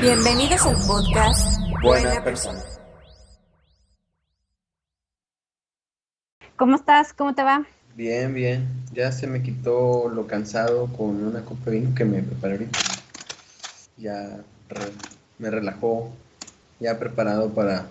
Bienvenidos al podcast Buena persona. ¿Cómo estás? ¿Cómo te va? Bien, bien. Ya se me quitó lo cansado con una copa de vino que me preparé ahorita. Ya re- me relajó. Ya preparado para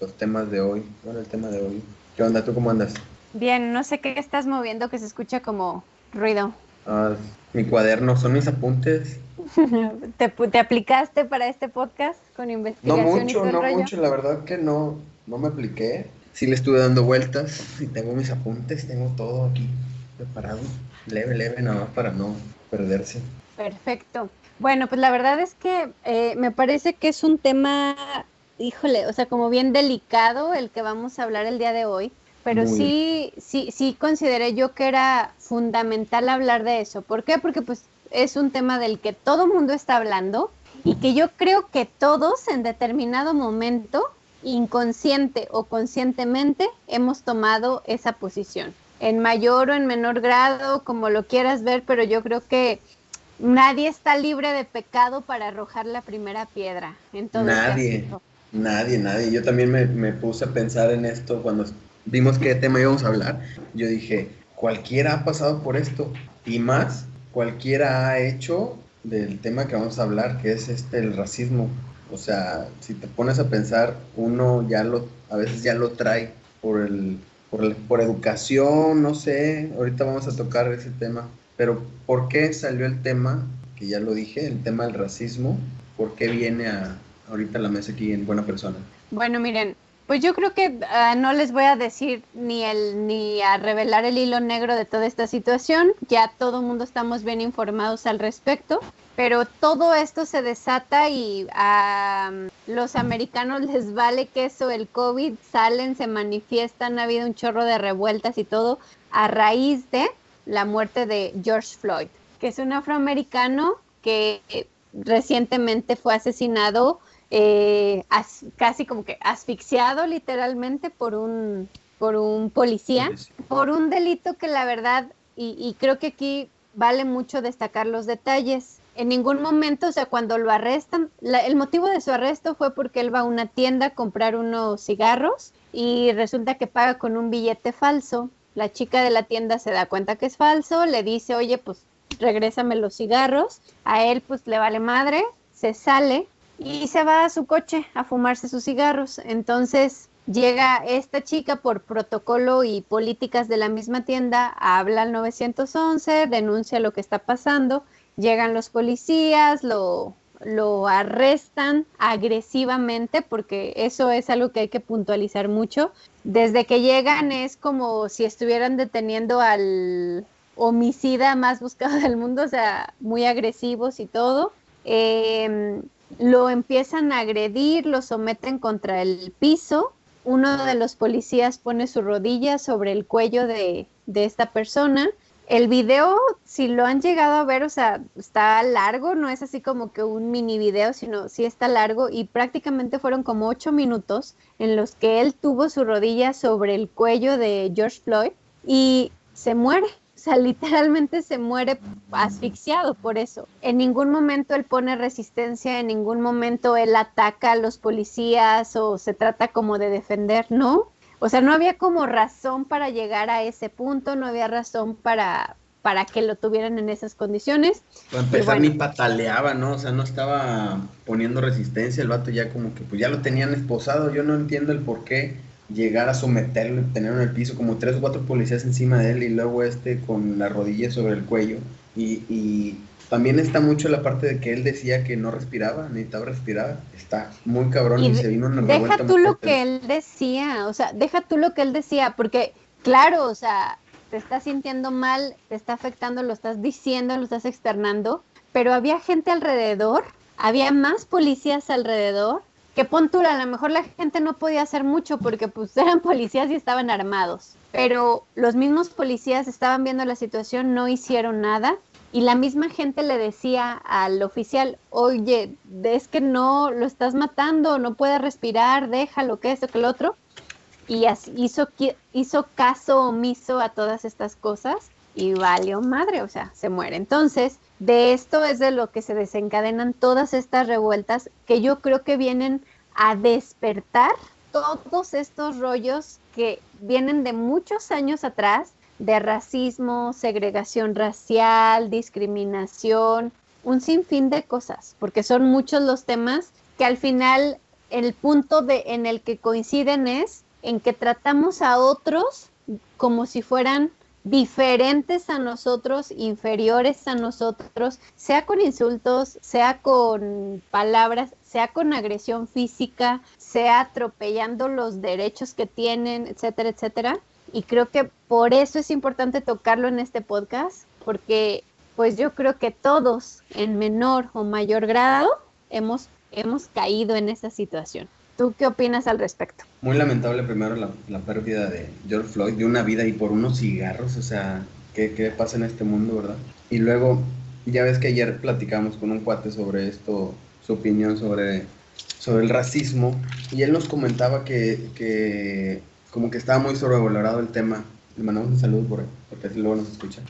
los temas de hoy. Bueno, el tema de hoy. ¿Qué onda? ¿Tú cómo andas? Bien, no sé qué estás moviendo que se escucha como ruido. Ah, mi cuaderno son mis apuntes. ¿Te, te aplicaste para este podcast con No investigación y mucho, no rollo? mucho. La verdad que no, no me apliqué. Sí le estuve dando vueltas y tengo mis apuntes, tengo todo aquí preparado. Leve, leve, nada más para no perderse. Perfecto. Bueno, pues la verdad es que eh, me parece que es un tema, híjole, o sea, como bien delicado el que vamos a hablar el día de hoy, pero Muy sí, sí, sí consideré yo que era fundamental hablar de eso. ¿Por qué? Porque pues es un tema del que todo mundo está hablando y que yo creo que todos en determinado momento, inconsciente o conscientemente, hemos tomado esa posición. En mayor o en menor grado, como lo quieras ver, pero yo creo que nadie está libre de pecado para arrojar la primera piedra. En todo Nadie. Nadie, nadie. Yo también me, me puse a pensar en esto cuando vimos qué tema íbamos a hablar. Yo dije, cualquiera ha pasado por esto y más, cualquiera ha hecho del tema que vamos a hablar, que es este el racismo. O sea, si te pones a pensar, uno ya lo, a veces ya lo trae por el, por, por educación, no sé. Ahorita vamos a tocar ese tema. Pero ¿por qué salió el tema? Que ya lo dije, el tema del racismo. ¿Por qué viene a, ahorita a la mesa aquí en Buena Persona? Bueno, miren, pues yo creo que ah, no les voy a decir ni el ni a revelar el hilo negro de toda esta situación. Ya todo mundo estamos bien informados al respecto. Pero todo esto se desata y a los americanos les vale queso el COVID, salen, se manifiestan, ha habido un chorro de revueltas y todo a raíz de la muerte de George Floyd, que es un afroamericano que eh, recientemente fue asesinado eh, as- casi como que asfixiado literalmente por un, por un policía, por un delito que la verdad, y, y creo que aquí vale mucho destacar los detalles. En ningún momento, o sea, cuando lo arrestan, la- el motivo de su arresto fue porque él va a una tienda a comprar unos cigarros y resulta que paga con un billete falso. La chica de la tienda se da cuenta que es falso, le dice, oye, pues regrésame los cigarros. A él pues le vale madre, se sale y se va a su coche a fumarse sus cigarros. Entonces llega esta chica por protocolo y políticas de la misma tienda, habla al 911, denuncia lo que está pasando, llegan los policías, lo, lo arrestan agresivamente, porque eso es algo que hay que puntualizar mucho. Desde que llegan es como si estuvieran deteniendo al homicida más buscado del mundo, o sea, muy agresivos y todo. Eh, lo empiezan a agredir, lo someten contra el piso. Uno de los policías pone su rodilla sobre el cuello de, de esta persona. El video, si lo han llegado a ver, o sea, está largo, no es así como que un mini video, sino sí está largo y prácticamente fueron como ocho minutos en los que él tuvo su rodilla sobre el cuello de George Floyd y se muere. O sea, literalmente se muere asfixiado por eso. En ningún momento él pone resistencia, en ningún momento él ataca a los policías o se trata como de defender, ¿no? O sea, no había como razón para llegar a ese punto, no había razón para, para que lo tuvieran en esas condiciones. Para empezar, bueno. ni pataleaba, ¿no? O sea, no estaba poniendo resistencia. El vato ya como que pues ya lo tenían esposado. Yo no entiendo el por qué llegar a someterlo y tenerlo en el piso, como tres o cuatro policías encima de él y luego este con la rodilla sobre el cuello. Y, y también está mucho la parte de que él decía que no respiraba, necesitaba respirar. Está muy cabrón y, se vino una Deja tú lo fuerte. que él decía, o sea, deja tú lo que él decía, porque claro, o sea, te estás sintiendo mal, te está afectando, lo estás diciendo, lo estás externando, pero había gente alrededor había más policías alrededor que puntura, a lo mejor la gente no podía hacer mucho porque pues eran policías y estaban armados, pero los mismos policías estaban viendo la situación, no hicieron nada y la misma gente le decía al oficial, oye, es que no lo estás matando, no puede respirar, déjalo, que esto, que lo otro. Y así hizo, hizo caso omiso a todas estas cosas y valió madre, o sea, se muere. Entonces, de esto es de lo que se desencadenan todas estas revueltas que yo creo que vienen a despertar todos estos rollos que vienen de muchos años atrás de racismo, segregación racial, discriminación, un sinfín de cosas, porque son muchos los temas que al final el punto de, en el que coinciden es en que tratamos a otros como si fueran diferentes a nosotros, inferiores a nosotros, sea con insultos, sea con palabras, sea con agresión física, sea atropellando los derechos que tienen, etcétera, etcétera. Y creo que por eso es importante tocarlo en este podcast, porque pues yo creo que todos en menor o mayor grado hemos, hemos caído en esa situación. ¿Tú qué opinas al respecto? Muy lamentable primero la, la pérdida de George Floyd, de una vida y por unos cigarros, o sea, ¿qué, ¿qué, pasa en este mundo, verdad? Y luego, ya ves que ayer platicamos con un cuate sobre esto, su opinión sobre, sobre el racismo, y él nos comentaba que, que como que estaba muy sobrevalorado el tema. Le mandamos un saludo por porque así luego nos escucha.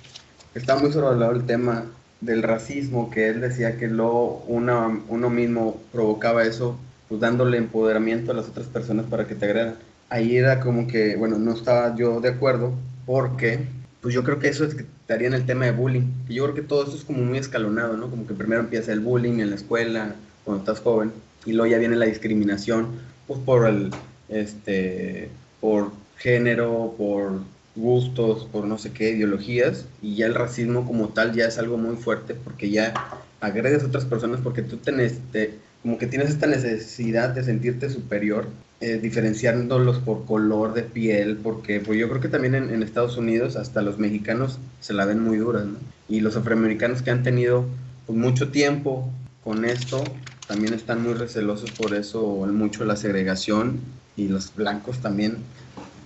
Estaba muy sobrevalorado el tema del racismo, que él decía que lo, una, uno mismo provocaba eso, pues dándole empoderamiento a las otras personas para que te agredan. Ahí era como que, bueno, no estaba yo de acuerdo, porque pues yo creo que eso estaría en el tema de bullying. Yo creo que todo eso es como muy escalonado, ¿no? Como que primero empieza el bullying en la escuela, cuando estás joven, y luego ya viene la discriminación, pues por el, este, por género, por gustos, por no sé qué, ideologías, y ya el racismo como tal ya es algo muy fuerte porque ya agredes a otras personas porque tú tenés, te, como que tienes esta necesidad de sentirte superior, eh, diferenciándolos por color de piel, porque pues yo creo que también en, en, Estados Unidos hasta los mexicanos se la ven muy duras, ¿no? Y los afroamericanos que han tenido pues, mucho tiempo con esto, también están muy recelosos por eso, mucho la segregación y los blancos también.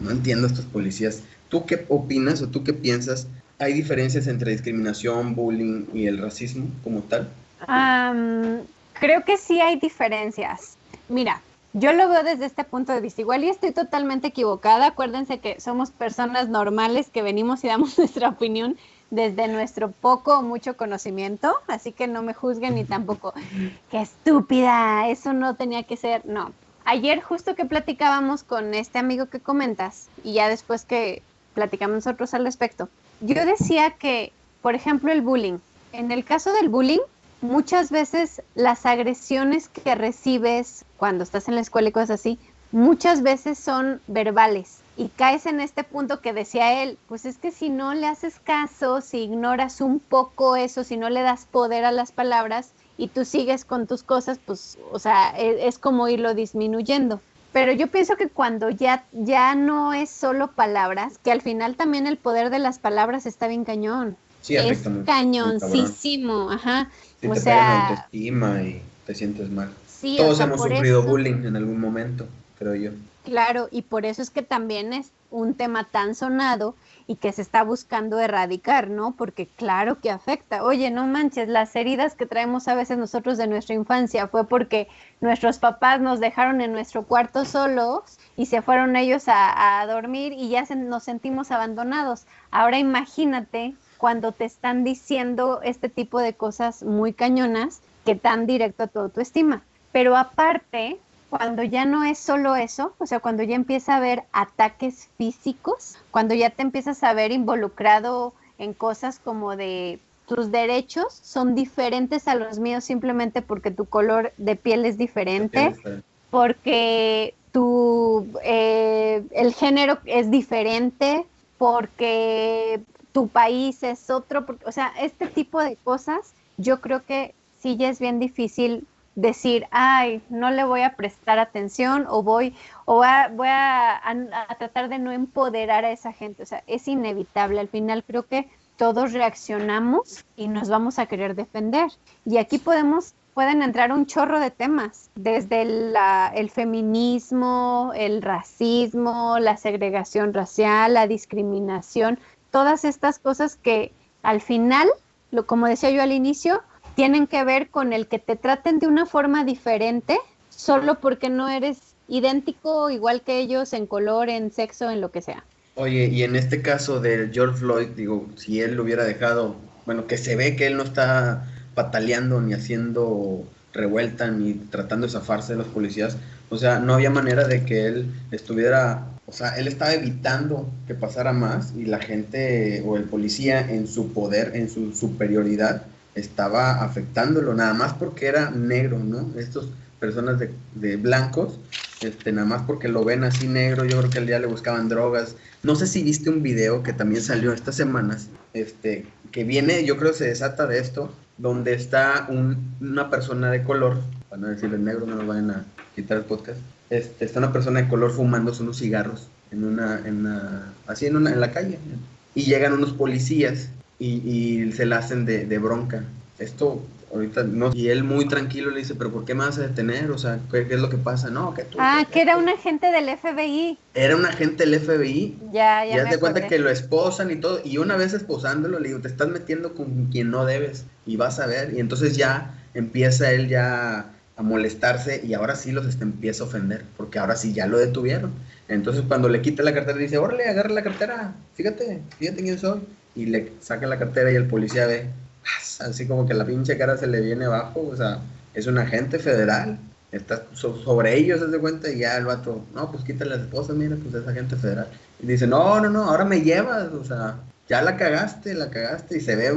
No entiendo a estos policías. ¿Tú qué opinas o tú qué piensas? ¿Hay diferencias entre discriminación, bullying y el racismo como tal? Um, creo que sí hay diferencias. Mira, yo lo veo desde este punto de vista. Igual y estoy totalmente equivocada. Acuérdense que somos personas normales que venimos y damos nuestra opinión desde nuestro poco o mucho conocimiento, así que no me juzguen ni tampoco, qué estúpida, eso no tenía que ser, no, ayer justo que platicábamos con este amigo que comentas y ya después que platicamos nosotros al respecto, yo decía que, por ejemplo, el bullying. En el caso del bullying, muchas veces las agresiones que recibes cuando estás en la escuela y cosas así, muchas veces son verbales. Y caes en este punto que decía él, pues es que si no le haces caso, si ignoras un poco eso, si no le das poder a las palabras, y tú sigues con tus cosas, pues, o sea, es, es, como irlo disminuyendo. Pero yo pienso que cuando ya, ya no es solo palabras, que al final también el poder de las palabras está bien cañón. Sí, es cañoncísimo, ajá. Sí, o te sea, autoestima y te sientes mal. Sí, Todos o sea, hemos sufrido eso- bullying en algún momento, creo yo. Claro, y por eso es que también es un tema tan sonado y que se está buscando erradicar, ¿no? Porque claro que afecta. Oye, no manches, las heridas que traemos a veces nosotros de nuestra infancia fue porque nuestros papás nos dejaron en nuestro cuarto solos y se fueron ellos a, a dormir y ya se- nos sentimos abandonados. Ahora imagínate cuando te están diciendo este tipo de cosas muy cañonas que tan directo a tu autoestima. Pero aparte, cuando ya no es solo eso, o sea, cuando ya empieza a haber ataques físicos, cuando ya te empiezas a ver involucrado en cosas como de tus derechos son diferentes a los míos simplemente porque tu color de piel es diferente, porque tu, eh, el género es diferente, porque tu país es otro, o sea, este tipo de cosas, yo creo que sí ya es bien difícil decir, ay, no le voy a prestar atención o voy, o voy, a tratar de no empoderar a esa gente. O sea, es inevitable. Al final creo que todos reaccionamos y nos vamos a querer defender. Y aquí podemos pueden entrar un chorro de temas, desde la- el feminismo, el racismo, la segregación racial, la discriminación, todas estas cosas que al final, lo, como decía yo al inicio, tienen que ver con el que te traten de una forma diferente solo porque no eres idéntico igual que ellos en color, en sexo, en lo que sea. Oye, y en este caso de George Floyd, digo, si él lo hubiera dejado, bueno, que se ve que él no está pataleando ni haciendo revuelta ni tratando de zafarse de los policías, o sea, no había manera de que él estuviera, o sea, él estaba evitando que pasara más y la gente o el policía en su poder, en su superioridad, estaba afectándolo, nada más porque era negro, ¿no? Estas personas de, blancos, este, nada más porque lo ven así negro, yo creo que al día le buscaban drogas. No sé si viste un video que también salió estas semanas, este, que viene, yo creo se desata de esto, donde está un- una persona de color, para no decirle negro, no nos vayan a quitar el podcast, este, está una persona de color fumándose unos cigarros en una, en una, así en una, en la calle, y llegan unos policías y, y se la hacen de, de bronca. Esto ahorita no, y él muy tranquilo le dice, pero ¿por qué me vas a detener? O sea, ¿qué, qué es lo que pasa? No, que tú... Ah, que era tú". un agente del FBI. Era un agente del FBI Ya, ya. ya te cuenta que lo esposan y todo, y una vez esposándolo, le digo, te estás metiendo con quien no debes, y vas a ver, y entonces ya empieza él ya a molestarse, y ahora sí los este, empieza a ofender, porque ahora sí ya lo detuvieron. Entonces cuando le quita la cartera, dice, órale, agarra la cartera, fíjate, fíjate quién soy, y le saca la cartera y el policía ve, ¡as! así como que la pinche cara se le viene abajo, o sea, es un agente federal, está so- sobre ellos, se de cuenta, y ya el vato, no, pues quítale las esposas, mira, pues es agente federal. Y dice, no, no, no, ahora me llevas, o sea, ya la cagaste, la cagaste, y se ve,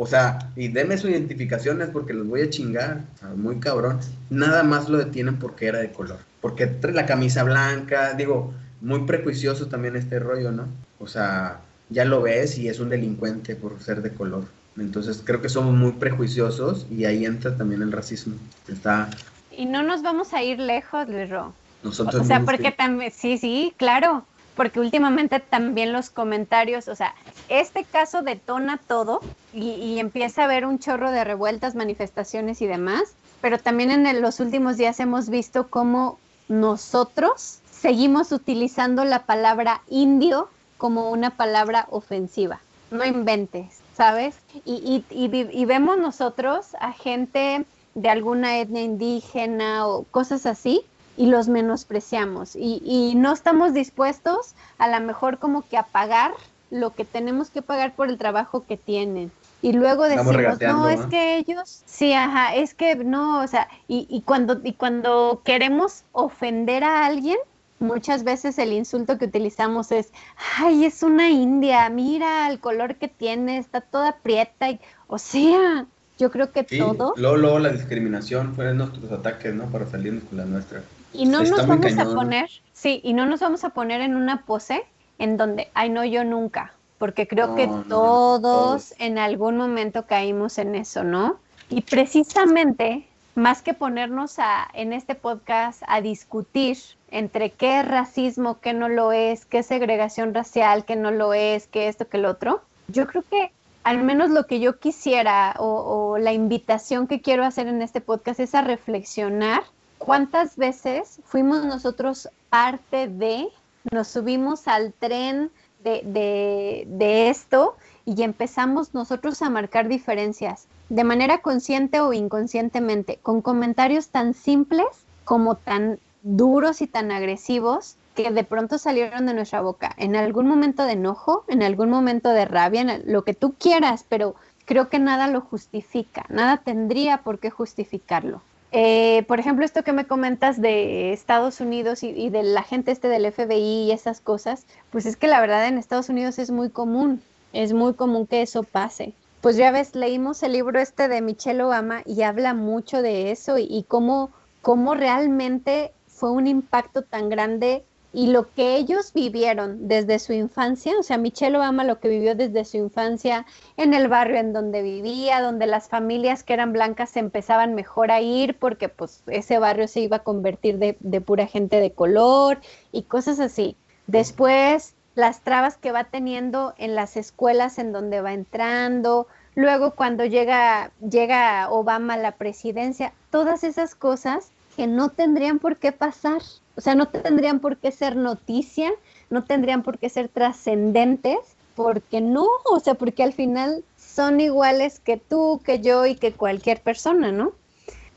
o sea, y deme sus identificaciones porque los voy a chingar, o sea, muy cabrón. Nada más lo detienen porque era de color, porque trae la camisa blanca, digo, muy prejuicioso también este rollo, ¿no? O sea, ya lo ves y es un delincuente por ser de color. Entonces creo que somos muy prejuiciosos y ahí entra también el racismo. Está Y no nos vamos a ir lejos, Luis Ro. nosotros O sea, porque que- también, sí, sí, claro, porque últimamente también los comentarios, o sea, este caso detona todo y, empieza a haber un chorro de revueltas, manifestaciones y demás, pero también en los últimos días hemos visto cómo nosotros seguimos utilizando la palabra indio como una palabra ofensiva. No inventes, ¿sabes? Y, y vemos nosotros a gente de alguna etnia indígena o cosas así y los menospreciamos y, y no estamos dispuestos a lo mejor como que a pagar lo que tenemos que pagar por el trabajo que tienen. Y luego decimos, no, es que ellos, sí, ajá, es que no, o sea, y, y cuando, y cuando queremos ofender a alguien, muchas veces el insulto que utilizamos es, ay, es una india, mira el color que tiene, está toda prieta, y, o sea, yo creo que Sí, todo, luego, luego la discriminación fueron nuestros ataques, ¿no? Para salirnos con la nuestra. Y no Está nos vamos cañón, a poner, sí, y no nos vamos a poner en una pose en donde, ay, no, yo nunca, porque creo que no, todos en algún momento caímos en eso, ¿no? Y precisamente, más que ponernos a, en este podcast a discutir entre qué es racismo, qué no lo es, qué es segregación racial, qué no lo es, qué esto, qué lo otro, yo creo que al menos lo que yo quisiera o, o la invitación que quiero hacer en este podcast es a reflexionar cuántas veces fuimos nosotros parte de, nos subimos al tren de, de- de esto y empezamos nosotros a marcar diferencias de manera consciente o inconscientemente, con comentarios tan simples como tan duros y tan agresivos que de pronto salieron de nuestra boca, en algún momento de enojo, en algún momento de rabia, en lo que tú quieras, pero creo que nada lo justifica, nada tendría por qué justificarlo. Eh, por ejemplo, esto que me comentas de Estados Unidos y, de la gente este del FBI y esas cosas, pues es que la verdad en Estados Unidos es muy común, es muy común que eso pase. Pues ya ves, leímos el libro este de Michelle Obama y habla mucho de eso y, y cómo, cómo realmente fue un impacto tan grande y lo que ellos vivieron desde su infancia, o sea, Michelle Obama lo que vivió desde su infancia en el barrio en donde vivía, donde las familias que eran blancas se empezaban mejor a ir porque pues ese barrio se iba a convertir de, de pura gente de color y cosas así. Después, las trabas que va teniendo en las escuelas en donde va entrando, Luego cuando llega, llega Obama a la presidencia, todas esas cosas que no tendrían por qué pasar, o sea, no tendrían por qué ser noticia, no tendrían por qué ser trascendentes, porque no, o sea, porque al final son iguales que tú, que yo y que cualquier persona, ¿no?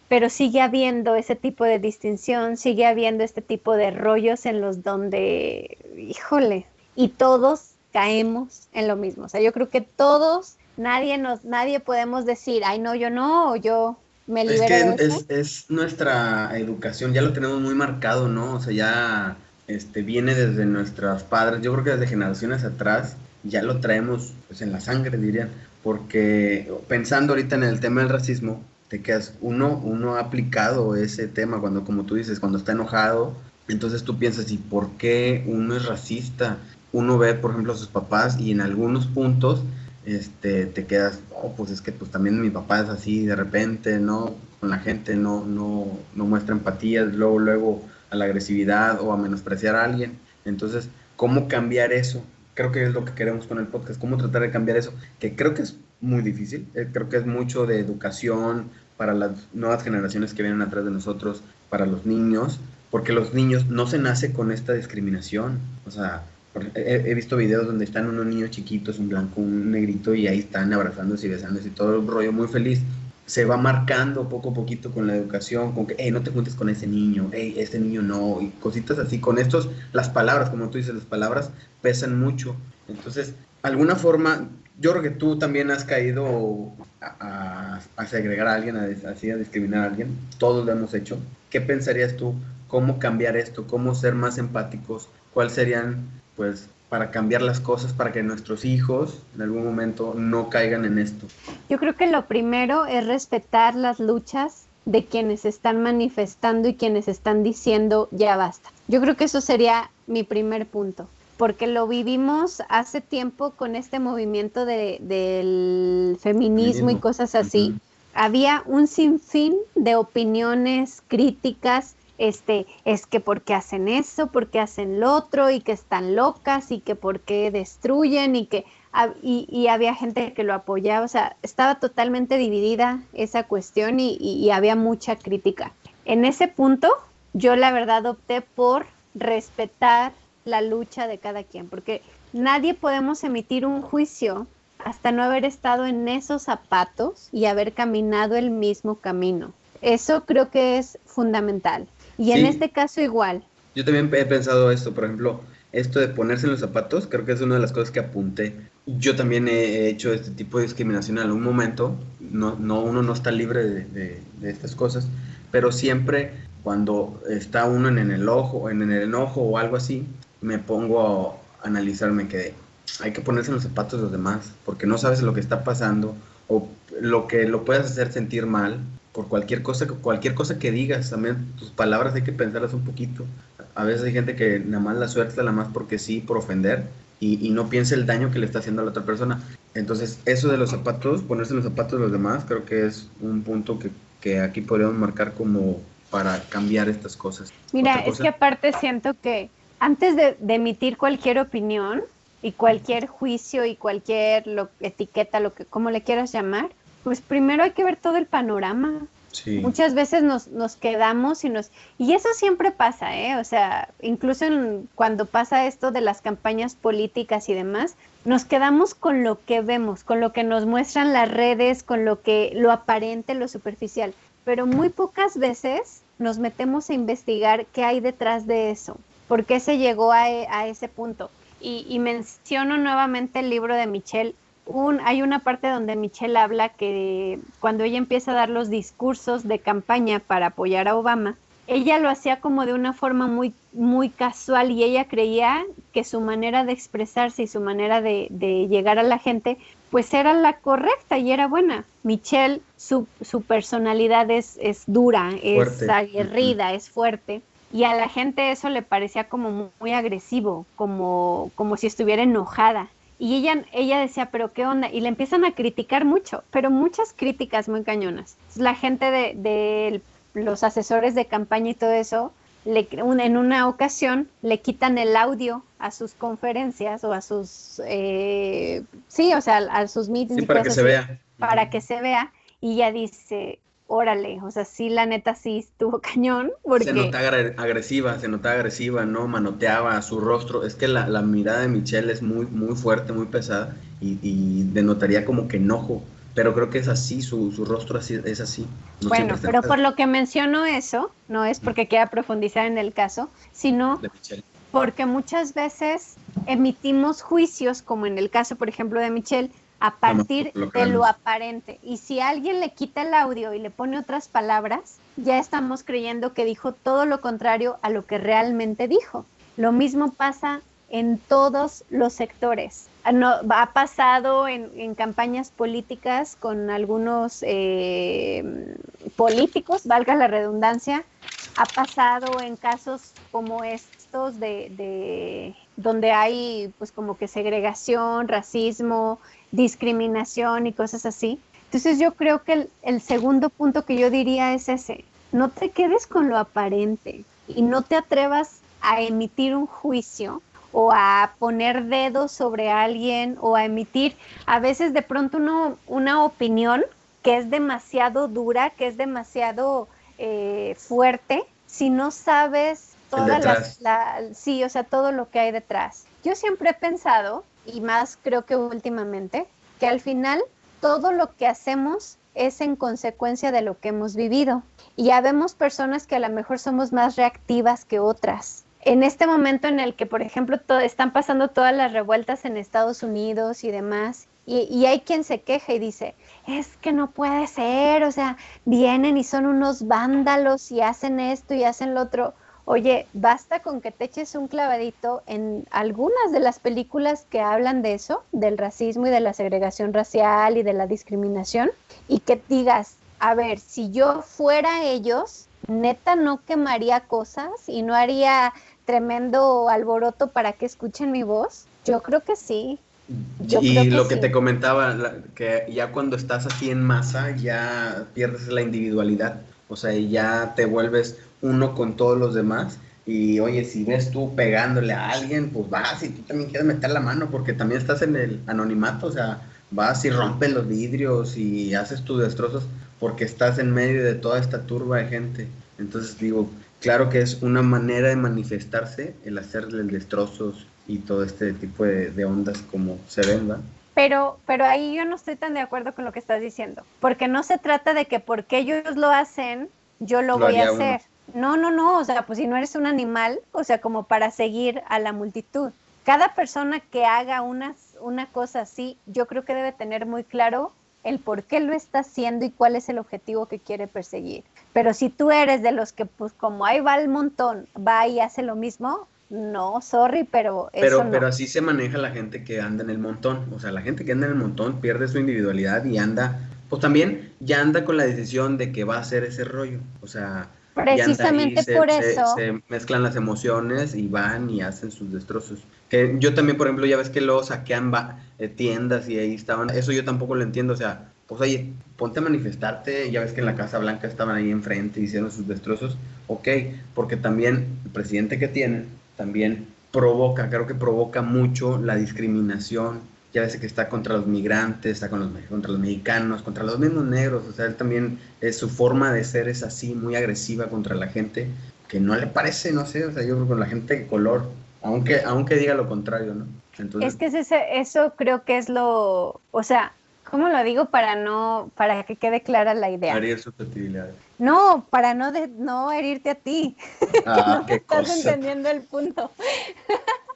Pero sigue habiendo ese tipo de distinción, sigue habiendo este tipo de rollos en los donde, híjole, y todos caemos en lo mismo. O sea, yo creo que todos, nadie nos, nadie podemos decir, ay no, yo no, o yo me libero es que de eso. es, es nuestra educación, ya lo tenemos muy marcado, ¿no? O sea, ya este, viene desde nuestros padres, yo creo que desde generaciones atrás ya lo traemos pues, en la sangre, dirían, porque pensando ahorita en el tema del racismo, te quedas, uno, uno ha aplicado ese tema cuando, como tú dices, cuando está enojado, entonces tú piensas, ¿y por qué uno es racista? Uno ve, por ejemplo, a sus papás y en algunos puntos este, te quedas, oh, pues es que pues también mi papá es así de repente, ¿no? Con la gente no, no, no muestra empatía, luego, luego a la agresividad o a menospreciar a alguien. Entonces, ¿cómo cambiar eso? Creo que es lo que queremos con el podcast, cómo tratar de cambiar eso, que creo que es muy difícil, eh, creo que es mucho de educación para las nuevas generaciones que vienen atrás de nosotros, para los niños, porque los niños no se nace con esta discriminación, o sea, he, he visto videos donde están unos niños chiquitos, un blanco, un negrito, y ahí están abrazándose y besándose y todo el rollo muy feliz. Se va marcando poco a poquito con la educación, con que, hey, no te juntes con ese niño, hey, ese niño no, y cositas así. Con estos, las palabras, como tú dices, las palabras pesan mucho. Entonces, alguna forma, yo creo que tú también has caído a, a, a segregar a alguien, a, así a discriminar a alguien. Todos lo hemos hecho. ¿Qué pensarías tú? ¿Cómo cambiar esto? ¿Cómo ser más empáticos? ¿Cuáles serían pues para cambiar las cosas para que nuestros hijos en algún momento no caigan en esto? Yo creo que lo primero es respetar las luchas de quienes están manifestando y quienes están diciendo ya basta. Yo creo que eso sería mi primer punto, porque lo vivimos hace tiempo con este movimiento de, del feminismo, y cosas así. Uh -huh. Había un sinfín de opiniones críticas este, es que por qué hacen eso, por qué hacen lo otro, y que están locas, y que por qué destruyen, y que y, había gente que lo apoyaba, o sea, estaba totalmente dividida esa cuestión y, y, y había mucha crítica. En ese punto, yo la verdad opté por respetar la lucha de cada quien, porque nadie podemos emitir un juicio hasta no haber estado en esos zapatos y haber caminado el mismo camino. Eso creo que es fundamental. Y sí. en este caso igual. Yo también he pensado esto, por ejemplo, esto de ponerse en los zapatos, creo que es una de las cosas que apunté. Yo también he hecho este tipo de discriminación en algún momento, no, no uno no está libre de, de, de, estas cosas, pero siempre cuando está uno en el ojo, en el enojo o algo así, me pongo a analizarme que hay que ponerse en los zapatos de los demás, porque no sabes lo que está pasando o lo que lo puedas hacer sentir mal por cualquier cosa, cualquier cosa que digas, también tus palabras hay que pensarlas un poquito. A veces hay gente que nada más la suelta, nada más porque sí, por ofender, y, y, no piensa el daño que le está haciendo a la otra persona. Entonces, eso de los zapatos, ponerse los zapatos de los demás, creo que es un punto que, que aquí podríamos marcar como para cambiar estas cosas. Mira, es que aparte siento que antes de, de emitir cualquier opinión y cualquier juicio y cualquier lo, etiqueta, lo que como le quieras llamar, pues primero hay que ver todo el panorama. Sí. Muchas veces nos, nos, quedamos y nos... Y eso siempre pasa, ¿eh? O sea, incluso en, cuando pasa esto de las campañas políticas y demás, nos quedamos con lo que vemos, con lo que nos muestran las redes, con lo que lo aparente, lo superficial. Pero muy pocas veces nos metemos a investigar qué hay detrás de eso, por qué se llegó a, a ese punto. Y, y menciono nuevamente el libro de Michelle un, hay una parte donde Michelle habla que cuando ella empieza a dar los discursos de campaña para apoyar a Obama, ella lo hacía como de una forma muy, muy casual y ella creía que su manera de expresarse y su manera de, de llegar a la gente pues era la correcta y era buena. Michelle, su, su personalidad es, es dura, fuerte. es aguerrida, uh -huh. es fuerte y a la gente eso le parecía como muy agresivo, como, como si estuviera enojada. Y ella, ella decía, pero qué onda, y le empiezan a criticar mucho, pero muchas críticas muy cañonas. La gente de, de los asesores de campaña y todo eso, le, en una ocasión le quitan el audio a sus conferencias o a sus, eh, sí, o sea, a sus meetings. Sí, para que así. se vea. para que se vea y ya dice, órale, o sea, sí, la neta sí estuvo cañón. Porque... Se nota agresiva, se nota agresiva, ¿no? Manoteaba su rostro. Es que la, la mirada de Michelle es muy, muy fuerte, muy pesada y, y, denotaría como que enojo. Pero creo que es así, su, su rostro así, es así. No bueno, pero por lo que menciono eso, no es porque quiera profundizar en el caso, sino porque muchas veces emitimos juicios, como en el caso, por ejemplo, de Michelle, a partir de lo aparente. Y si alguien le quita el audio y le pone otras palabras, ya estamos creyendo que dijo todo lo contrario a lo que realmente dijo. Lo mismo pasa en todos los sectores. Ah, no, ha pasado en, campañas políticas con algunos eh, políticos, valga la redundancia, ha pasado en casos como de, de donde hay pues como que segregación, racismo, discriminación y cosas así. Entonces yo creo que el, segundo punto que yo diría es ese, no te quedes con lo aparente y no te atrevas a emitir un juicio o a poner dedos sobre alguien o a emitir a veces de pronto una opinión que es demasiado dura, que es demasiado eh, fuerte, si no sabes todas las, sí, o sea, todo lo que hay detrás. Yo siempre he pensado y más creo que últimamente, que al final todo lo que hacemos es en consecuencia de lo que hemos vivido. Y ya vemos personas que a lo mejor somos más reactivas que otras. En este momento en el que, por ejemplo, están pasando todas las revueltas en Estados Unidos y demás, y, y, hay quien se queja y dice, es que no puede ser, o sea, vienen y son unos vándalos y hacen esto y hacen lo otro. Oye, basta con que te eches un clavadito en algunas de las películas que hablan de eso, del racismo y de la segregación racial y de la discriminación, y que digas, a ver, si yo fuera ellos, neta no quemaría cosas y no haría tremendo alboroto para que escuchen mi voz. Yo creo que sí. y lo que te comentaba, que ya cuando estás así en masa, ya pierdes la individualidad. O sea, ya te vuelves uno con todos los demás. Y oye, si ves tú pegándole a alguien, pues vas y tú también quieres meter la mano porque también estás en el anonimato, o sea, vas y rompes los vidrios y haces tus destrozos porque estás en medio de toda esta turba de gente. Entonces digo, claro que es una manera de manifestarse el hacerle destrozos y todo este tipo de, ondas como se ven, Pero, pero ahí yo no estoy tan de acuerdo con lo que estás diciendo, porque no se trata de que porque ellos lo hacen, yo lo, voy a hacer. No, no, no, o sea, pues si no eres un animal, o sea, como para seguir a la multitud. Cada persona que haga una, una cosa así, yo creo que debe tener muy claro el por qué lo está haciendo y cuál es el objetivo que quiere perseguir. Pero si tú eres de los que, pues como ahí va el montón, va y hace lo mismo, no, sorry, pero eso pero, no. pero así se maneja la gente que anda en el montón. O sea, la gente que anda en el montón pierde su individualidad y anda, pues también ya anda con la decisión de que va a hacer ese rollo. O sea, Precisamente por eso. Se, mezclan las emociones y van y hacen sus destrozos. Que yo también, por ejemplo, ya ves que luego saquean eh, tiendas y ahí estaban. Eso yo tampoco lo entiendo. O sea, pues oye, ponte a manifestarte. Ya ves que en la Casa Blanca estaban ahí enfrente y hicieron sus destrozos. Ok, porque también el presidente que tienen también provoca, creo que provoca mucho la discriminación ya ves que está contra los migrantes, está con los, contra los mexicanos, contra los mismos negros, o sea, él también, es, su forma de ser es así, muy agresiva contra la gente, que no le parece, no sé, o sea, yo creo con la gente de color, aunque, aunque diga lo contrario, ¿no? es que ese, eso creo que es lo, o sea, ¿cómo lo digo para no, para que quede clara la idea? Herir susceptibilidades. No, para no, de, no herirte a ti. Ah, que no estás entendiendo el punto.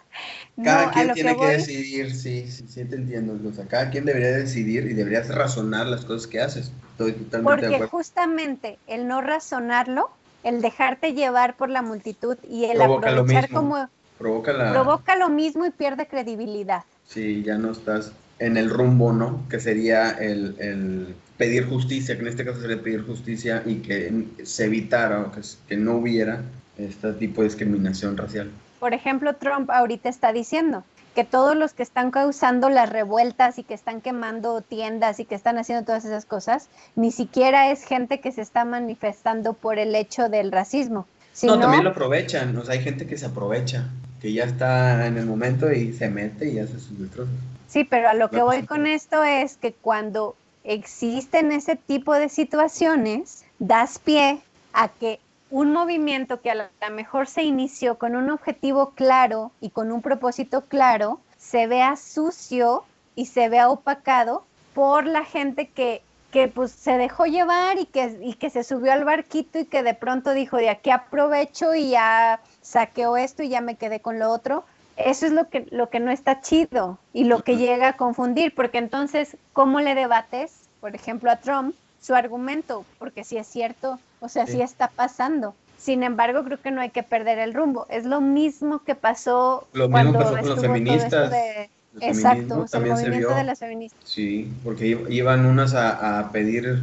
Cada quien tiene que, decidir, sí, sí, te entiendo. O sea, cada quien debería decidir y deberías razonar las cosas que haces. Estoy totalmente Porque justamente el no razonarlo, el dejarte llevar por la multitud y el aprovechar como... Provoca, la... provoca lo mismo y pierde credibilidad. Sí, ya no estás en el rumbo, ¿no? Que sería el, el pedir justicia, que en este caso sería pedir justicia y que se evitara o que, que no hubiera este tipo de discriminación racial. Por ejemplo, Trump ahorita está diciendo que todos los que están causando las revueltas y que están quemando tiendas y que están haciendo todas esas cosas, ni siquiera es gente que se está manifestando por el hecho del racismo. no, también lo aprovechan, o sea, hay gente que se aprovecha, que ya está en el momento y se mete y hace sus destrozos. Sí, pero a lo que voy con esto es que cuando existen ese tipo de situaciones, das pie a que un movimiento que a lo mejor se inició con un objetivo claro y con un propósito claro, se vea sucio y se vea opacado por la gente que, que pues se dejó llevar y que, y que se subió al barquito y que de pronto dijo, de aquí aprovecho y ya saqueo esto y ya me quedé con lo otro. Eso es lo que, lo que no está chido y lo que llega a confundir, porque entonces, ¿cómo le debates, por ejemplo, a Trump su argumento? Porque si es cierto, o sea, sí, está pasando. Sin embargo, creo que no hay que perder el rumbo. Es lo mismo que pasó Lo mismo cuando pasó con los feministas. de- Exacto, o sea, el también se de las feministas. Sí, porque iban unas a, a pedir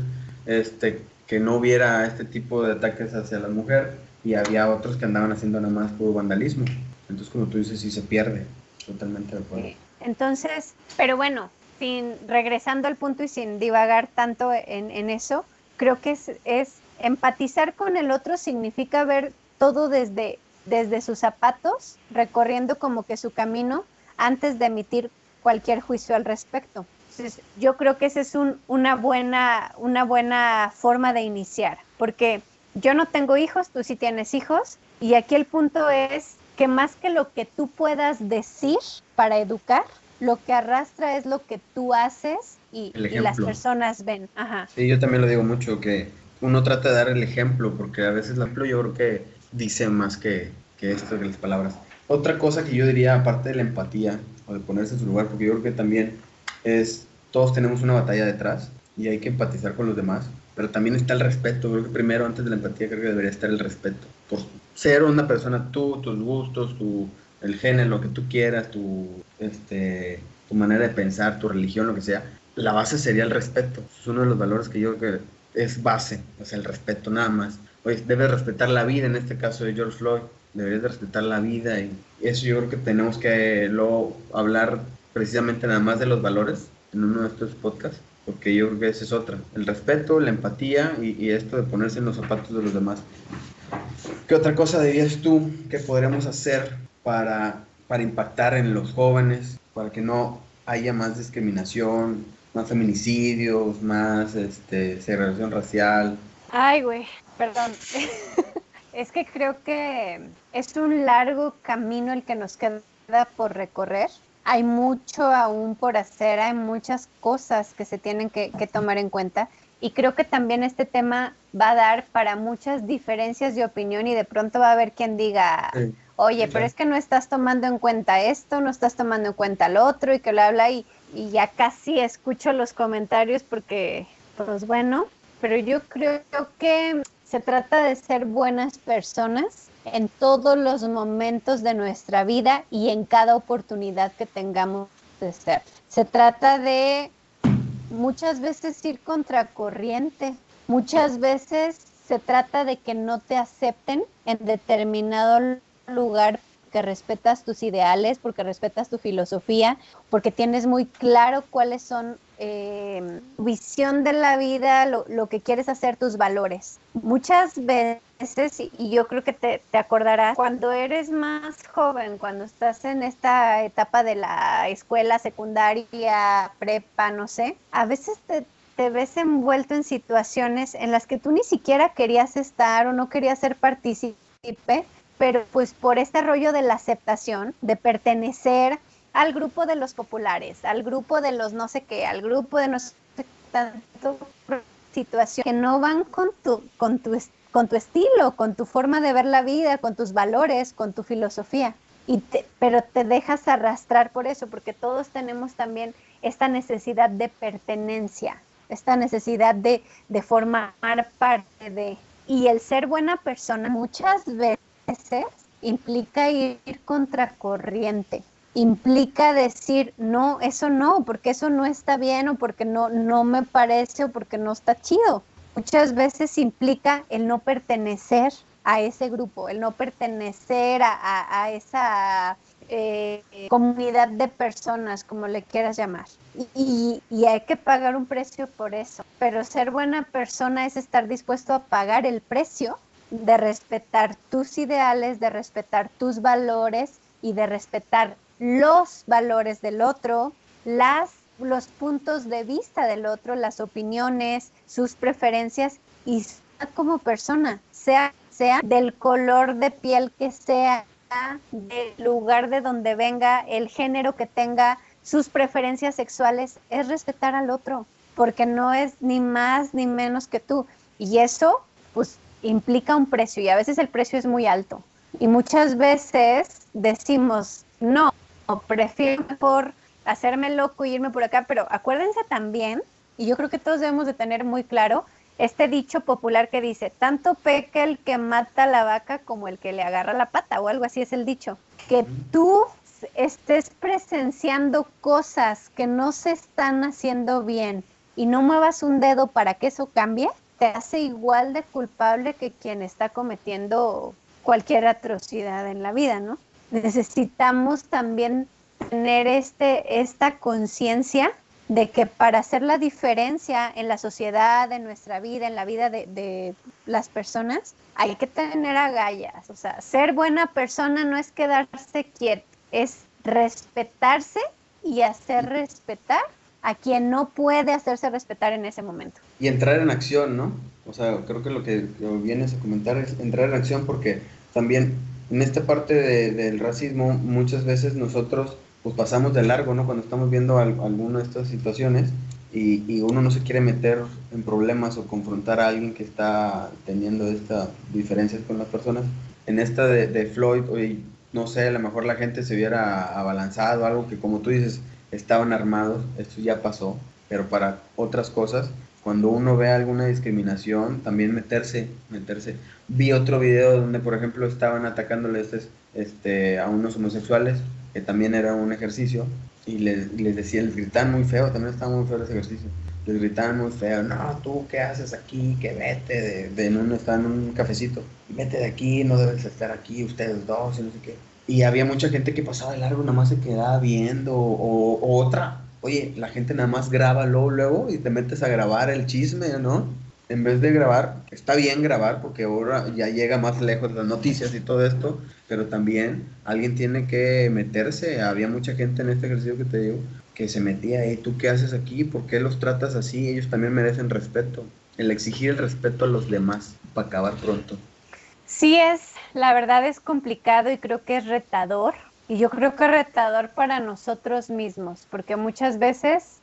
este que no hubiera este tipo de ataques hacia la mujer y había otros que andaban haciendo nada más puro vandalismo. Entonces, como tú dices, sí se pierde. Totalmente de acuerdo. Entonces, pero bueno, sin regresando al punto y sin divagar tanto en, en eso, creo que es, es empatizar con el otro significa ver todo desde, desde sus zapatos, recorriendo como que su camino antes de emitir cualquier juicio al respecto. Entonces, yo creo que esa es un- una, buena, una buena forma de iniciar, porque yo no tengo hijos, tú sí tienes hijos, y aquí el punto es que más que lo que tú puedas decir para educar, lo que arrastra es lo que tú haces y, y las personas ven. Ajá. Sí, yo también lo digo mucho, que uno trata de dar el ejemplo, porque a veces ejemplo yo creo que dice más que, que esto, que las palabras. Otra cosa que yo diría, aparte de la empatía, o de ponerse en su lugar, porque yo creo que también es, todos tenemos una batalla detrás, y hay que empatizar con los demás, pero también está el respeto, creo que primero, antes de la empatía, creo que debería estar el respeto, por ser una persona tú, tus gustos, tu, el género, lo que tú quieras, tu, este, tu manera de pensar, tu religión, lo que sea, la base sería el respeto. Es uno de los valores que yo creo que es base, sea, el respeto nada más. Oye, debes respetar la vida, en este caso de George Floyd, deberías de respetar la vida y eso yo creo que tenemos que luego hablar precisamente nada más de los valores en uno de estos podcasts, porque yo creo que esa es otra, el respeto, la empatía y, y esto de ponerse en los zapatos de los demás. ¿Qué otra cosa dirías tú que podríamos hacer para, para impactar en los jóvenes, para que no haya más discriminación, más feminicidios, más este, segregación racial? Ay, güey, perdón. es que creo que es un largo camino el que nos queda por recorrer. Hay mucho aún por hacer, hay muchas cosas que se tienen que, que tomar en cuenta. Y creo que también este tema va a dar para muchas diferencias de opinión y de pronto va a haber quien diga, oye, pero es que no estás tomando en cuenta esto, no estás tomando en cuenta lo otro y que lo habla y, y ya casi escucho los comentarios porque, pues bueno, pero yo creo que se trata de ser buenas personas en todos los momentos de nuestra vida y en cada oportunidad que tengamos de ser. Se trata de muchas veces ir contracorriente, muchas veces se trata de que no te acepten en determinado lugar que respetas tus ideales, porque respetas tu filosofía, porque tienes muy claro cuáles son eh, visión de la vida, lo, lo que quieres hacer, tus valores. Muchas veces, y yo creo que te, te acordarás, cuando eres más joven, cuando estás en esta etapa de la escuela secundaria, prepa, no sé, a veces te, te ves envuelto en situaciones en las que tú ni siquiera querías estar o no querías ser partícipe, pero pues por este rollo de la aceptación, de pertenecer al grupo de los populares, al grupo de los no sé qué, al grupo de no sé qué tanto situación que no van con tu, con tu, con tu estilo, con tu forma de ver la vida, con tus valores, con tu filosofía. Y te- pero te dejas arrastrar por eso, porque todos tenemos también esta necesidad de pertenencia, esta necesidad de, de formar parte de... Y el ser buena persona muchas veces implica ir contracorriente, implica decir, no, eso no, porque eso no está bien o porque no, no me parece o porque no está chido. Muchas veces implica el no pertenecer a ese grupo, el no pertenecer a, esa eh, comunidad de personas, como le quieras llamar. Y hay que pagar un precio por eso. Pero ser buena persona es estar dispuesto a pagar el precio de respetar tus ideales, de respetar tus valores y de respetar los valores del otro, las los puntos de vista del otro, las opiniones, sus preferencias y como persona, sea, sea del color de piel que sea, del lugar de donde venga, el género que tenga, sus preferencias sexuales, es respetar al otro, porque no es ni más ni menos que tú. Y eso, pues, implica un precio y a veces el precio es muy alto. Y muchas veces decimos, no, prefiero mejor hacerme loco y irme por acá, pero acuérdense también, y yo creo que todos debemos de tener muy claro, este dicho popular que dice, tanto peca el que mata la vaca como el que le agarra la pata, o algo así es el dicho. Que tú estés presenciando cosas que no se están haciendo bien y no muevas un dedo para que eso cambie, te hace igual de culpable que quien está cometiendo cualquier atrocidad en la vida, ¿no? Necesitamos también tener este, esta conciencia de que para hacer la diferencia en la sociedad, en nuestra vida, en la vida de, las personas, hay que tener agallas. O sea, ser buena persona no es quedarse quieto, es respetarse y hacer respetar a quien no puede hacerse respetar en ese momento. Y entrar en acción, ¿no? O sea, creo que lo que vienes a comentar es entrar en acción porque también en esta parte del racismo muchas veces nosotros pues pasamos de largo, ¿no? Cuando estamos viendo alguna de estas situaciones y, uno no se quiere meter en problemas o confrontar a alguien que está teniendo estas diferencias con las personas. En esta de, de Floyd, no sé, a lo mejor la gente se hubiera abalanzado, algo que como tú dices, estaban armados, esto ya pasó, pero para otras cosas, cuando uno ve alguna discriminación, también meterse, meterse. Vi otro video donde, por ejemplo, estaban atacándole este, a unos homosexuales que también era un ejercicio, y les, les decía, les gritaban muy feo, también estaba muy feo ese ejercicio. Les gritaban muy feo, no, tú qué haces aquí, que vete, de, de en un, en un cafecito, vete de aquí, no debes estar aquí, ustedes dos, y no sé qué. Y había mucha gente que pasaba de largo, nada más se quedaba viendo, o, otra, oye, la gente nada más graba luego, luego, y te metes a grabar el chisme, ¿no? en vez de grabar, está bien grabar porque ahora ya llega más lejos las noticias y todo esto, pero también alguien tiene que meterse. Había mucha gente en este ejercicio que te digo que se metía ahí, ¿tú qué haces aquí? ¿Por qué los tratas así? Ellos también merecen respeto. El exigir el respeto a los demás para acabar pronto. Sí es, la verdad es complicado y creo que es retador. Y yo creo que es retador para nosotros mismos, porque muchas veces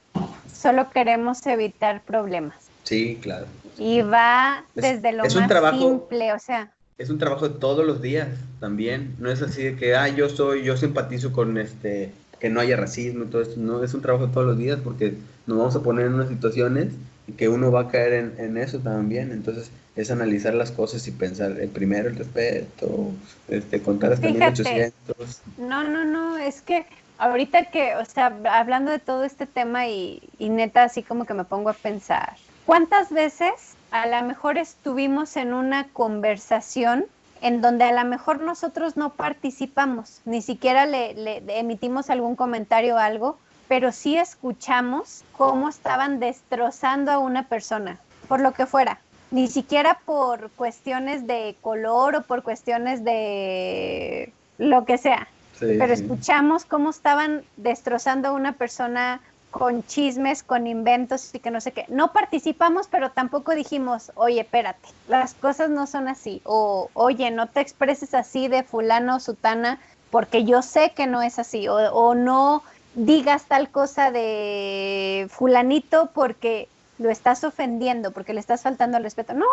solo queremos evitar problemas. Sí, claro. Y va desde lo más simple, o sea. Es un trabajo de todos los días también. No es así de que, ah, yo soy, yo simpatizo con este, que no haya racismo y todo esto. No, es un trabajo de todos los días porque nos vamos a poner en unas situaciones y que uno va a caer en, en eso también. Entonces, es analizar las cosas y pensar, el primero, el respeto, este, contar hasta 1800. No, no, no, es que ahorita que, o sea, hablando de todo este tema y, y neta, así como que me pongo a pensar, ¿Cuántas veces a lo mejor estuvimos en una conversación en donde a lo mejor nosotros no participamos, ni siquiera le, emitimos algún comentario o algo, pero sí escuchamos cómo estaban destrozando a una persona, por lo que fuera, ni siquiera por cuestiones de color o por cuestiones de lo que sea, pero escuchamos cómo estaban destrozando a una persona con chismes, con inventos y que no sé qué. No participamos, pero tampoco dijimos, oye, espérate, las cosas no son así. O, oye, no te expreses así de fulano o sutana, porque yo sé que no es así. O, o no digas tal cosa de fulanito porque lo estás ofendiendo, porque le estás faltando al respeto. No,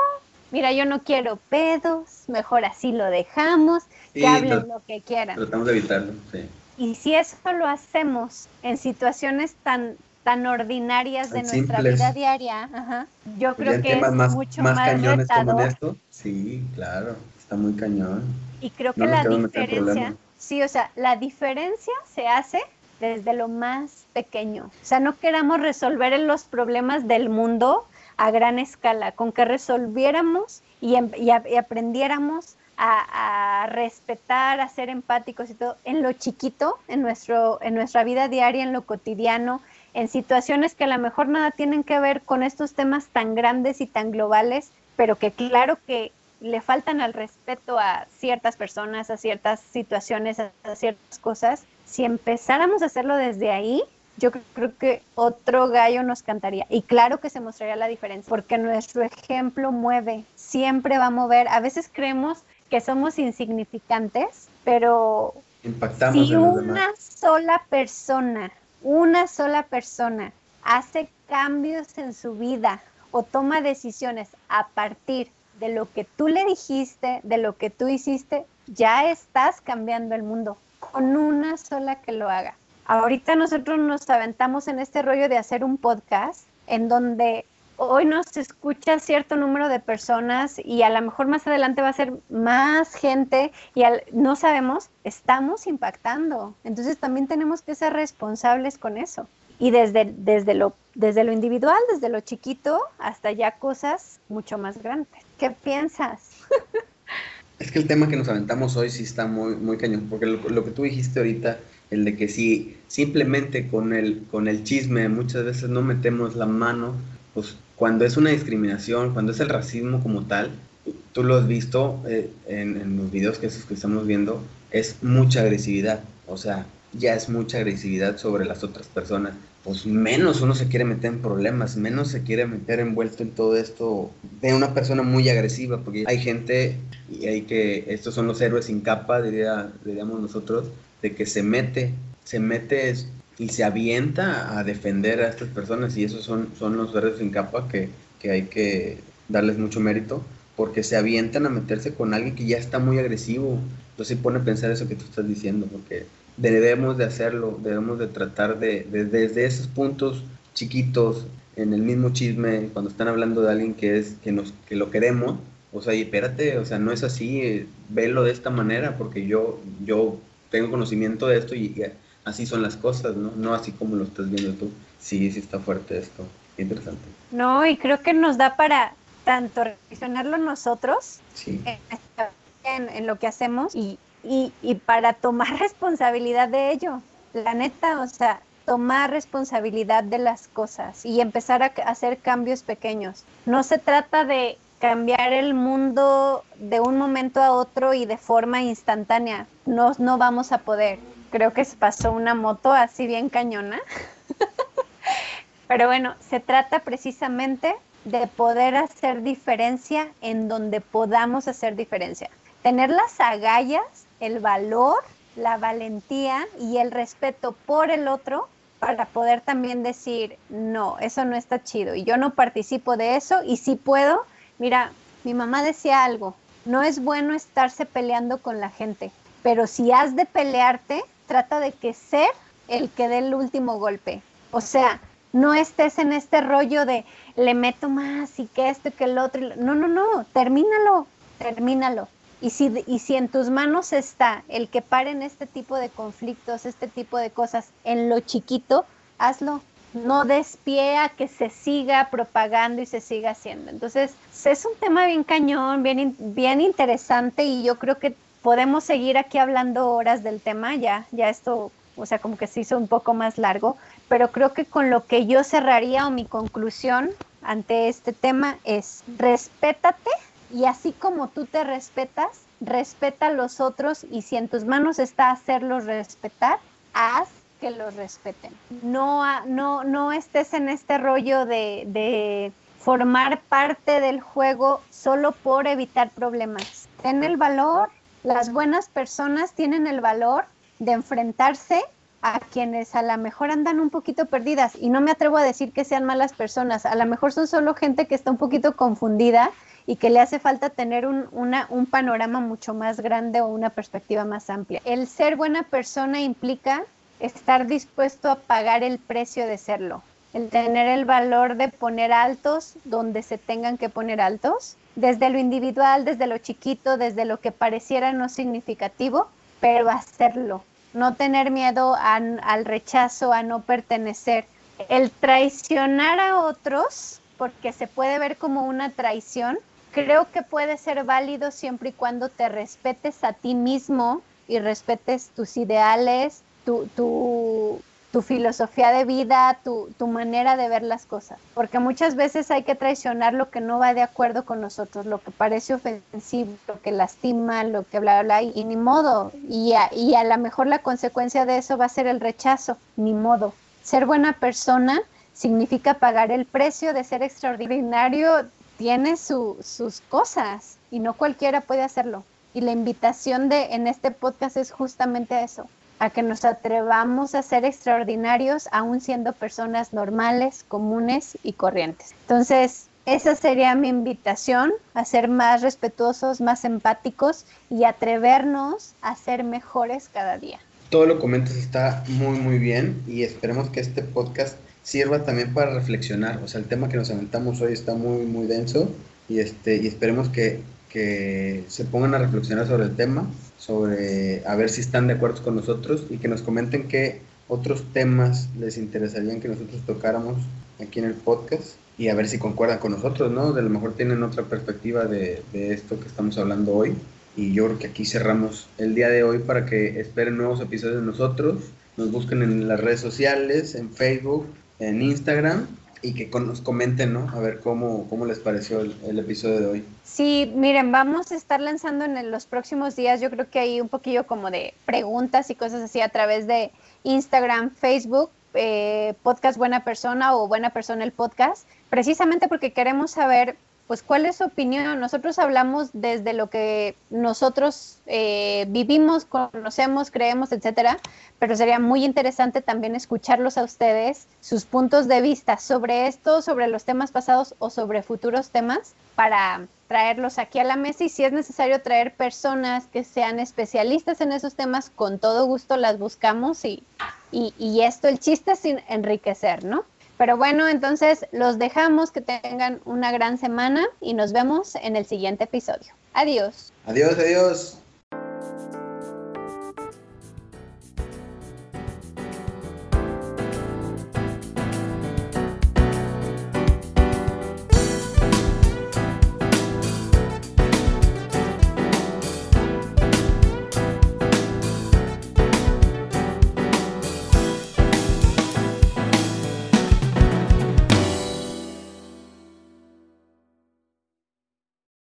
mira, yo no quiero pedos, mejor así lo dejamos, que hablen lo que quieran. Tratamos de evitarlo, sí. Y si eso lo hacemos en situaciones tan tan ordinarias de nuestra vida diaria, yo creo que es mucho más, cañones como esto. Sí, claro, está muy cañón. Y creo que la diferencia, sí, o sea, la diferencia se hace desde lo más pequeño. O sea, no queramos resolver los problemas del mundo a gran escala, con que resolviéramos y, em, y aprendiéramos a, respetar, a ser empáticos y todo, en lo chiquito, en, nuestro, en nuestra vida diaria, en lo cotidiano, en situaciones que a lo mejor nada tienen que ver con estos temas tan grandes y tan globales, pero que claro que le faltan al respeto a ciertas personas, a ciertas situaciones, a, ciertas cosas. Si empezáramos a hacerlo desde ahí, yo creo que otro gallo nos cantaría. Y claro que se mostraría la diferencia, porque nuestro ejemplo mueve, siempre va a mover. A veces creemos que somos insignificantes, pero Impactamos si en los una sola persona, una sola persona hace cambios en su vida o toma decisiones a partir de lo que tú le dijiste, de lo que tú hiciste, ya estás cambiando el mundo con una sola que lo haga. Ahorita nosotros nos aventamos en este rollo de hacer un podcast en donde hoy nos escucha cierto número de personas y a lo mejor más adelante va a ser más gente y no sabemos, estamos impactando. Entonces también tenemos que ser responsables con eso. Y desde, desde, lo, desde lo individual, desde lo chiquito, hasta ya cosas mucho más grandes. ¿Qué piensas? Es que el tema que nos aventamos hoy sí está muy, muy cañón, porque lo, lo que tú dijiste ahorita, el de que si simplemente con el, con el chisme muchas veces no metemos la mano, pues cuando es una discriminación, cuando es el racismo como tal, tú lo has visto eh, en, los videos que, que estamos viendo, es mucha agresividad, o sea, ya es mucha agresividad sobre las otras personas. Pues menos uno se quiere meter en problemas, menos se quiere meter envuelto en todo esto de una persona muy agresiva, porque hay gente y hay que, estos son los héroes sin capa, diría, diríamos nosotros, de que se mete, se mete y se avienta a defender a estas personas y esos son, son los héroes sin capa que, que hay que darles mucho mérito porque se avientan a meterse con alguien que ya está muy agresivo. Entonces pone a pensar eso que tú estás diciendo, porque debemos de hacerlo, debemos de tratar de, de- desde esos puntos chiquitos, en el mismo chisme, cuando están hablando de alguien que es que nos que lo queremos, o sea, y espérate, o sea, no es así, eh, velo de esta manera, porque yo yo tengo conocimiento de esto y, y así son las cosas, ¿no? No así como lo estás viendo tú. Sí, sí está fuerte esto. Qué interesante. No, y creo que nos da para tanto reflexionarlo nosotros Sí. en, en lo que hacemos y, y, y para tomar responsabilidad de ello. La neta, o sea, tomar responsabilidad de las cosas y empezar a hacer cambios pequeños. No se trata de cambiar el mundo de un momento a otro y de forma instantánea. No, no vamos a poder. Creo que se pasó una moto así bien cañona. Pero bueno, se trata precisamente de poder hacer diferencia en donde podamos hacer diferencia. Tener las agallas, el valor, la valentía y el respeto por el otro para poder también decir, no, eso no está chido y yo no participo de eso y si puedo, mira, mi mamá decía algo, no es bueno estarse peleando con la gente, pero si has de pelearte, trata de que ser el que dé el último golpe. O sea, no estés en este rollo de le meto más y que esto y que el otro. No, no, no, termínalo, termínalo. Y si, y si en tus manos está el que paren este tipo de conflictos, este tipo de cosas en lo chiquito, hazlo. No des que se siga propagando y se siga haciendo. Entonces, es un tema bien cañón, bien, bien interesante y yo creo que podemos seguir aquí hablando horas del tema. Ya, ya esto, o sea, como que se hizo un poco más largo, pero creo que con lo que yo cerraría o mi conclusión ante este tema es respétate y así como tú te respetas, respeta a los otros y si en tus manos está hacerlos respetar, haz que los respeten. No, no, no estés en este rollo de, de formar parte del juego solo por evitar problemas. Ten el valor, las buenas personas tienen el valor de enfrentarse a quienes a lo mejor andan un poquito perdidas y no me atrevo a decir que sean malas personas, a lo mejor son solo gente que está un poquito confundida y que le hace falta tener un, un panorama mucho más grande o una perspectiva más amplia. El ser buena persona implica estar dispuesto a pagar el precio de serlo, el tener el valor de poner altos donde se tengan que poner altos, desde lo individual, desde lo chiquito, desde lo que pareciera no significativo, pero hacerlo, no tener miedo al rechazo, a no pertenecer. El traicionar a otros, porque se puede ver como una traición, creo que puede ser válido siempre y cuando te respetes a ti mismo y respetes tus ideales, tu, tu, tu filosofía de vida, tu, tu manera de ver las cosas. Porque muchas veces hay que traicionar lo que no va de acuerdo con nosotros, lo que parece ofensivo, lo que lastima, lo que bla, bla, bla, y, ni modo. Y a, y a lo mejor la consecuencia de eso va a ser el rechazo, ni modo. Ser buena persona significa pagar el precio de ser extraordinario, tiene sus cosas y no cualquiera puede hacerlo. Y la invitación de en este podcast es justamente eso, a que nos atrevamos a ser extraordinarios aún siendo personas normales, comunes y corrientes. Entonces, esa sería mi invitación, a ser más respetuosos, más empáticos y atrevernos a ser mejores cada día. Todo lo comentas está muy, muy bien y esperemos que este podcast sirva también para reflexionar. O sea, el tema que nos aventamos hoy está muy, muy denso y, este, y esperemos que, que se pongan a reflexionar sobre el tema, sobre a ver si están de acuerdo con nosotros y que nos comenten qué otros temas les interesarían que nosotros tocáramos aquí en el podcast y a ver si concuerdan con nosotros, ¿no? De lo mejor tienen otra perspectiva de, de esto que estamos hablando hoy. Y yo creo que aquí cerramos el día de hoy para que esperen nuevos episodios de nosotros. Nos busquen en las redes sociales, en Facebook, en Instagram y que nos comenten, ¿no? A ver cómo, cómo les pareció el, episodio de hoy. Sí, miren, vamos a estar lanzando en los próximos días, yo creo que hay un poquillo como de preguntas y cosas así a través de Instagram, Facebook, eh, podcast Buena Persona o Buena Persona el podcast, precisamente porque queremos saber pues cuál es su opinión. Nosotros hablamos desde lo que nosotros eh, vivimos, conocemos, creemos, etcétera, pero sería muy interesante también escucharlos a ustedes, sus puntos de vista sobre esto, sobre los temas pasados o sobre futuros temas, para traerlos aquí a la mesa y si es necesario traer personas que sean especialistas en esos temas, con todo gusto las buscamos y, y, esto, el chiste es enriquecer, ¿no? Pero bueno, entonces los dejamos, que tengan una gran semana y nos vemos en el siguiente episodio. Adiós. Adiós, adiós.